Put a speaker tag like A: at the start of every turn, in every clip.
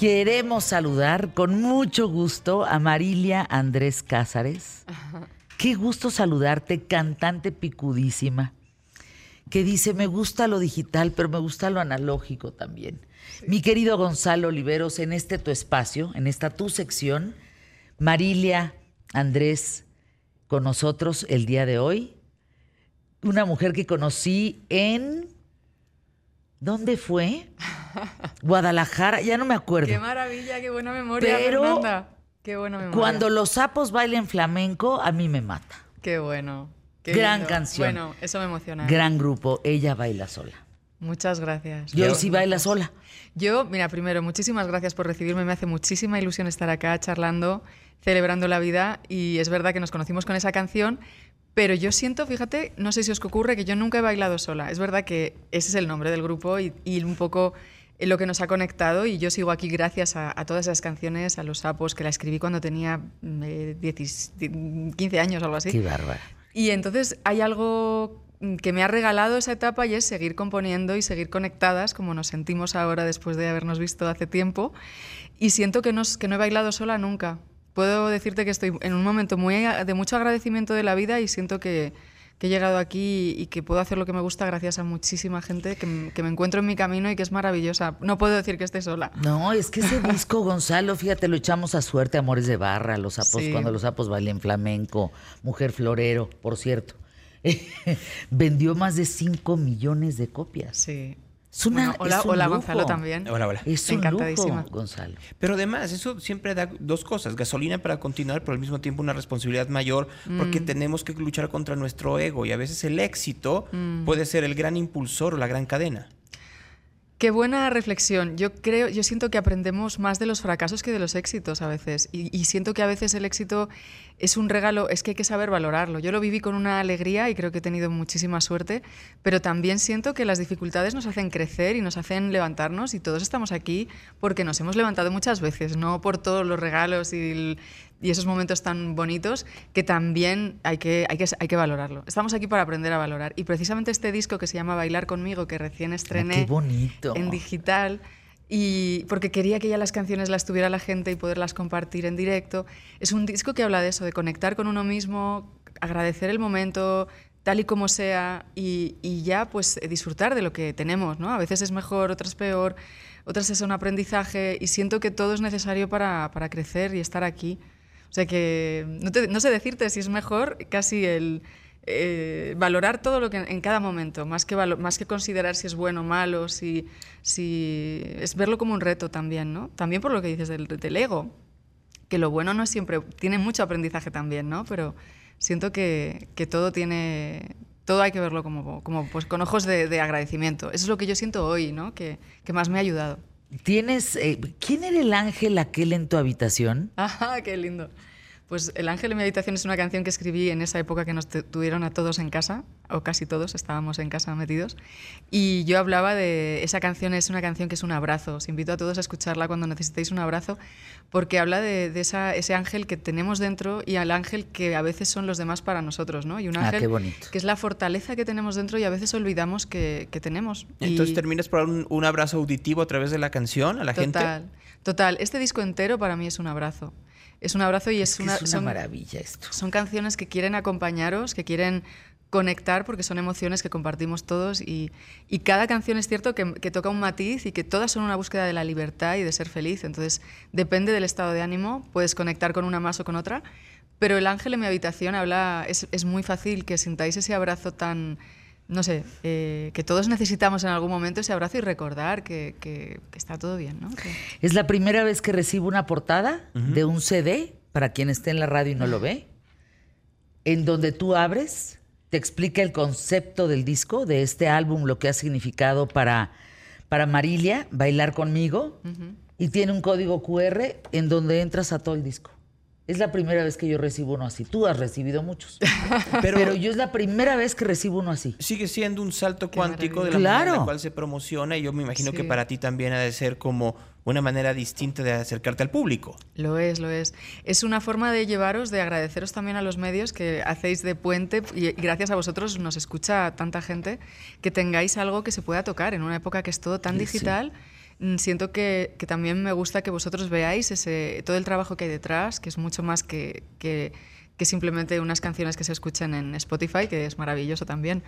A: Queremos saludar con mucho gusto a Marilia Andrés Cázares. Qué gusto saludarte, cantante picudísima, que dice, me gusta lo digital, pero me gusta lo analógico también. Mi querido Gonzalo Oliveros, en este tu espacio, en esta tu sección, Marilia Andrés con nosotros el día de hoy. Una mujer que conocí en... ¿Dónde fue? Guadalajara, ya no me acuerdo.
B: Qué maravilla, qué buena memoria,
A: Pero
B: Fernanda. Qué buena memoria.
A: Cuando los sapos bailen flamenco, a mí me mata.
B: Qué bueno. qué
A: Gran
B: lindo.
A: canción.
B: Bueno, eso me emociona.
A: Gran grupo, ella baila sola.
B: Muchas gracias.
A: Y hoy sí baila sola.
B: Yo, mira, primero, muchísimas gracias por recibirme. Me hace muchísima ilusión estar acá charlando, celebrando la vida. Y es verdad que nos conocimos con esa canción, pero yo siento, fíjate, no sé si os ocurre, que yo nunca he bailado sola. Es verdad que ese es el nombre del grupo y, y un poco lo que nos ha conectado. Y yo sigo aquí gracias a, a todas esas canciones, a Los Sapos, que la escribí cuando tenía eh, 10 15 años o algo así.
A: Qué bárbara.
B: Y entonces hay algo que me ha regalado esa etapa y es seguir componiendo y seguir conectadas, como nos sentimos ahora después de habernos visto hace tiempo. Y siento que, nos, que no he bailado sola nunca. Puedo decirte que estoy en un momento muy a- de mucho agradecimiento de la vida y siento que, que he llegado aquí y que puedo hacer lo que me gusta gracias a muchísima gente que, que me encuentro en mi camino y que es maravillosa. No puedo decir que esté sola.
A: No, es que ese disco, Gonzalo, fíjate, lo echamos a suerte, Amores de Barra, los sapos,
B: Sí.
A: cuando los sapos bailen flamenco, Mujer Florero, por cierto. Vendió más de 5 millones de copias.
B: Sí.
A: Es una-
B: Bueno, hola,
A: es un
B: hola
A: lujo.
B: Gonzalo también.
C: Hola, hola.
A: Es un
B: Encantadísima.
A: lujo, Gonzalo.
C: Pero además, eso siempre da dos cosas. Gasolina para continuar, pero al mismo tiempo una responsabilidad mayor porque tenemos que luchar contra nuestro ego y a veces el éxito puede ser el gran impulsor o la gran cadena.
B: Qué buena reflexión. Yo creo, yo siento que aprendemos más de los fracasos que de los éxitos a veces. Y, y siento que a veces el éxito es un regalo, es que hay que saber valorarlo. Yo lo viví con una alegría y creo que he tenido muchísima suerte, pero también siento que las dificultades nos hacen crecer y nos hacen levantarnos y todos estamos aquí porque nos hemos levantado muchas veces, no por todos los regalos y, el- y esos momentos tan bonitos que también hay que, hay, que, hay que valorarlo. Estamos aquí para aprender a valorar. Y precisamente este disco que se llama Bailar conmigo, que recién estrené
A: qué bonito.
B: en digital y porque quería que ya las canciones las tuviera la gente y poderlas compartir en directo. Es un disco que habla de eso, de conectar con uno mismo, agradecer el momento tal y como sea y, y ya pues disfrutar de lo que tenemos, ¿no? A veces es mejor, otras peor, otras es un aprendizaje y siento que todo es necesario para, para crecer y estar aquí. O sea que no, sé decirte si es mejor casi el eh, valorar todo lo que en cada momento, más que, más que considerar si es bueno o malo, si, si es verlo como un reto también, ¿no? También por lo que dices del, del ego, que lo bueno no es siempre, tiene mucho aprendizaje también, ¿no? Pero siento que, que todo tiene, todo hay que verlo como, como pues, con ojos de, de agradecimiento. Eso es lo que yo siento hoy, ¿no? Que, que más me ha ayudado.
A: Tienes, eh, ¿quién era el ángel aquel en tu habitación?
B: ¡Ajá, qué lindo! Pues El ángel en mi habitación es una canción que escribí en esa época que nos tu- tuvieron a todos en casa, o casi todos estábamos en casa metidos. Y yo hablaba de. Esa canción es una canción que es un abrazo. Os invito a todos a escucharla cuando necesitéis un abrazo, porque habla de, de esa, ese ángel que tenemos dentro y al ángel que a veces son los demás para nosotros, ¿no? Y un
A: Ah,
B: ángel
A: bonito.
B: que es la fortaleza que tenemos dentro y a veces olvidamos que, que tenemos. Y-
C: Entonces terminas por dar un, un abrazo auditivo a través de la canción a la
B: Total,
C: gente.
B: Total. Este disco entero para mí es un abrazo. Es un abrazo y es,
A: Es, que
B: una,
A: es una
B: son-
A: maravilla esto.
B: son canciones que quieren acompañaros, que quieren conectar porque son emociones que compartimos todos y, y cada canción es cierto que, que toca un matiz y que todas son una búsqueda de la libertad y de ser feliz. Entonces depende del estado de ánimo, puedes conectar con una más o con otra, pero el ángel en mi habitación habla, es, es muy fácil que sintáis ese abrazo tan, no sé, eh, que todos necesitamos en algún momento ese abrazo y recordar que, que- que está todo bien, ¿no? Que-
A: Es la primera vez que recibo una portada de un CD, para quien esté en la radio y no lo ve, en donde tú abres, te explica el concepto del disco, de este álbum, lo que ha significado para, para Marilia, bailar conmigo, y tiene un código QR en donde entras a todo el disco. Es la primera vez que yo recibo uno así. Tú has recibido muchos. Pero,
C: Pero,
A: yo es la primera vez que recibo uno así.
C: sigue siendo un salto cuántico de la manera en
A: Claro.
C: la cual se promociona y yo me imagino que para ti también ha de ser como una manera distinta de acercarte al público.
B: Lo es, lo es. Es una forma de llevaros, de agradeceros también a los medios que hacéis de puente y gracias a vosotros nos escucha tanta gente que tengáis algo que se pueda tocar en una época que es todo tan
A: Sí,
B: digital. Siento que, que, también me gusta que vosotros veáis ese, todo el trabajo que hay detrás, que es mucho más que, que, que simplemente unas canciones que se escuchan en Spotify, que es maravilloso también.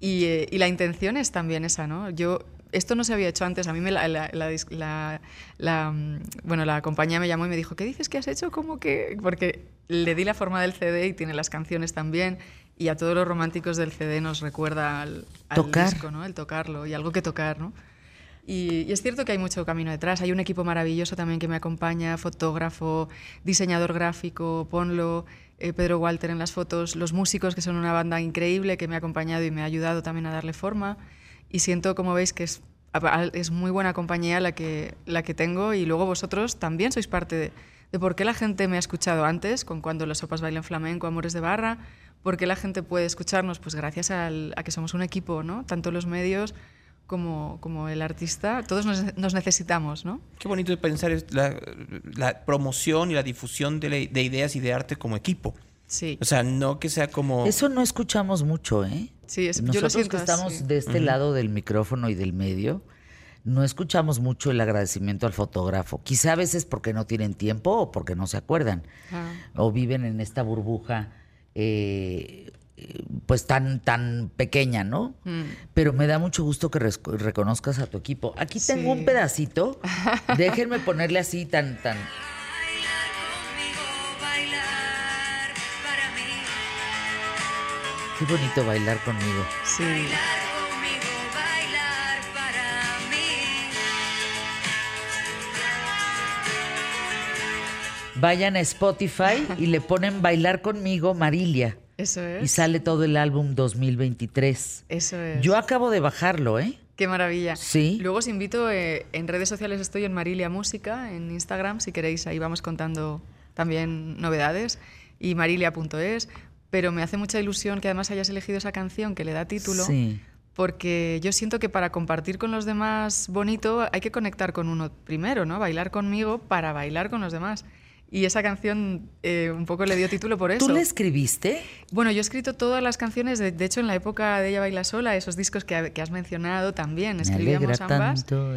B: Y, eh, y, la intención es también esa, ¿no? Yo, esto no se había hecho antes, a mí me la, la, la, la, mm, bueno, la compañía me llamó y me dijo, ¿qué dices que has hecho? Como que...? Porque le di la forma del CD y tiene las canciones también y a todos los románticos del CD nos recuerda al, al
A: Tocar.
B: disco, ¿no? El tocarlo y algo que tocar, ¿no? Y, es cierto que hay mucho camino detrás. Hay un equipo maravilloso también que me acompaña, fotógrafo, diseñador gráfico, ponlo, eh, Pedro Walter en las fotos, los músicos que son una banda increíble que me ha acompañado y me ha ayudado también a darle forma. Y siento, como veis, que es, muy buena compañía la que, la que tengo y luego vosotros también sois parte de, por qué la gente me ha escuchado antes, con Cuando las sopas bailan flamenco, Amores de Barra, por qué la gente puede escucharnos, pues gracias a que somos un equipo, ¿no? Tanto los medios como, como el artista, todos nos, nos, necesitamos, ¿no?
C: Qué bonito pensar la, la promoción y la difusión de, la, de, ideas y de arte como equipo.
B: Sí.
C: O sea, no que sea como...
A: Eso no escuchamos mucho, ¿eh?
B: Sí, es,
A: Nosotros
B: yo lo siento
A: que estamos
B: así.
A: de este uh -huh. lado del micrófono y del medio, no escuchamos mucho el agradecimiento al fotógrafo. Quizá a veces porque no tienen tiempo o porque no se acuerdan.
B: Ah.
A: O viven en esta burbuja eh, pues tan, tan pequeña, ¿no? Mm. Pero me da mucho gusto que reconozcas a tu equipo. Aquí
B: sí.
A: tengo un pedacito. Déjenme ponerle así tan, tan. Qué bonito bailar conmigo.
B: Sí.
A: Vayan a Spotify y le ponen Bailar conmigo Marilia.
B: Eso es.
A: Y sale todo el álbum 2023.
B: Eso es.
A: Yo acabo de bajarlo, ¿eh?
B: Qué maravilla.
A: Sí.
B: Luego os invito, eh, en redes sociales estoy en Marilia Música, en Instagram, si queréis, ahí vamos contando también novedades, y marilia.es, pero me hace mucha ilusión que además hayas elegido esa canción que le da título.
A: Sí.
B: Porque yo siento que para compartir con los demás bonito hay que conectar con uno primero, ¿no? Bailar conmigo para bailar con los demás. Y esa canción eh, un poco le dio título por eso.
A: ¿Tú la escribiste?
B: Bueno, yo he escrito todas las canciones, de, de hecho en la época de Ella Baila Sola, esos discos que, que has mencionado también, escribíamos
A: Me
B: ambas.
A: Tanto.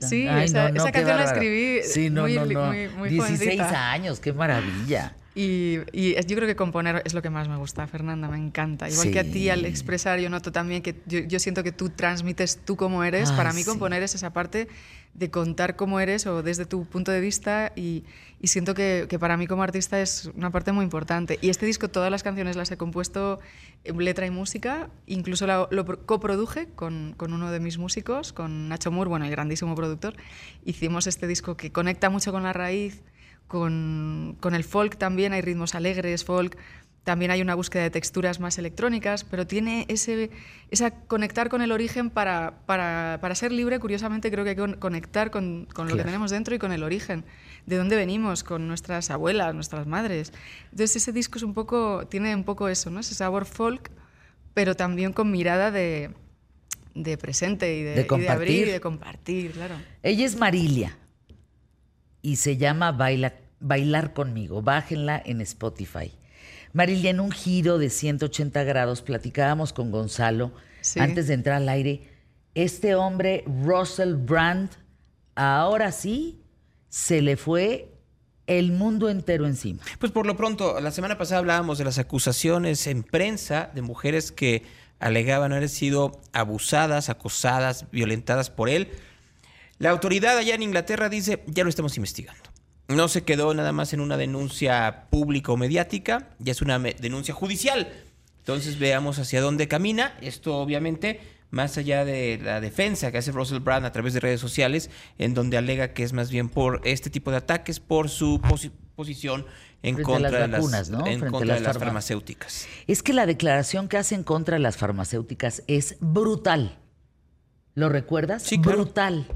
B: Sí,
A: Ay,
B: esa,
A: no, no,
B: esa canción la escribí
A: sí, no,
B: muy,
A: no, no.
B: muy, muy
A: 16
B: jovencita.
A: años, qué maravilla.
B: Y, y, yo creo que componer es lo que más me gusta, Fernanda, me encanta. Igual
A: sí.
B: que a ti al expresar, yo noto también que yo, yo siento que tú transmites tú como eres. Para mí
A: sí.
B: componer es esa parte de contar cómo eres o desde tu punto de vista y, y siento que, que, para mí como artista es una parte muy importante. Y este disco, todas las canciones las he compuesto en letra y música, incluso la, lo coproduje con, con uno de mis músicos, con Nacho Moore, bueno, el grandísimo productor. Hicimos este disco que conecta mucho con la raíz, con, con, el folk también, hay ritmos alegres, folk, también hay una búsqueda de texturas más electrónicas, pero tiene ese esa conectar con el origen para, para, para ser libre, curiosamente creo que hay que conectar con, con lo claro. que tenemos dentro y con el origen, de dónde venimos, con nuestras abuelas, nuestras madres. Entonces ese disco es un poco, tiene un poco eso, ¿no? ese sabor folk, pero también con mirada de, de presente y de,
A: de,
B: y de abrir y de compartir, claro.
A: Ella es Marilia y se llama Baila, Bailar conmigo. Bájenla en Spotify. Marilia, en un giro de 180 grados, platicábamos con Gonzalo sí. antes de entrar al aire. Este hombre, Russell Brand, ahora sí se le fue el mundo entero encima.
C: Pues por lo pronto, la semana pasada hablábamos de las acusaciones en prensa de mujeres que alegaban haber sido abusadas, acosadas, violentadas por él. La autoridad allá en Inglaterra dice, ya lo estamos investigando. No se quedó nada más en una denuncia pública o mediática, ya es una denuncia judicial. Entonces veamos hacia dónde camina. Esto obviamente más allá de la defensa que hace Russell Brand a través de redes sociales, en donde alega que es más bien por este tipo de ataques, por su posi posición en
A: Frente
C: contra de las,
A: vacunas, ¿no?
C: en contra de
A: las
C: las
A: farma-
C: farmacéuticas.
A: Es que la declaración que hace en contra de las farmacéuticas es brutal. ¿Lo recuerdas?
C: Sí, claro.
A: Brutal.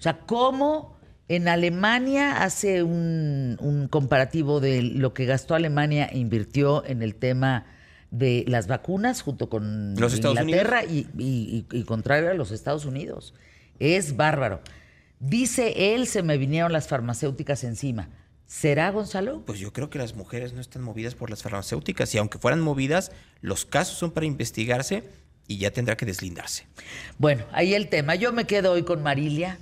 A: O sea, cómo en Alemania hace un, un comparativo de lo que gastó Alemania e invirtió en el tema de las vacunas junto con
C: Los
A: Inglaterra y, y- y- y contrario a los Estados Unidos. Es bárbaro. Dice él, se me vinieron las farmacéuticas encima. ¿Será, Gonzalo?
C: Pues yo creo que las mujeres no están movidas por las farmacéuticas y aunque fueran movidas, los casos son para investigarse y ya tendrá que deslindarse.
A: Bueno, ahí el tema. Yo me quedo hoy con Marilia.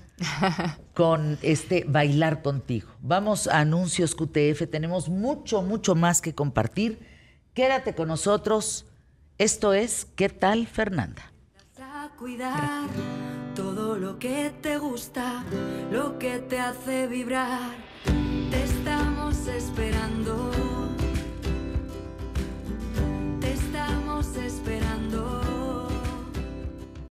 A: Con este bailar contigo. Vamos a anuncios QTF, tenemos mucho, mucho más que compartir. Quédate con nosotros. Esto es ¿Qué tal, Fernanda?
D: A cuidar todo lo que te gusta, lo que te hace vibrar. Te estamos esperando. Te estamos esperando.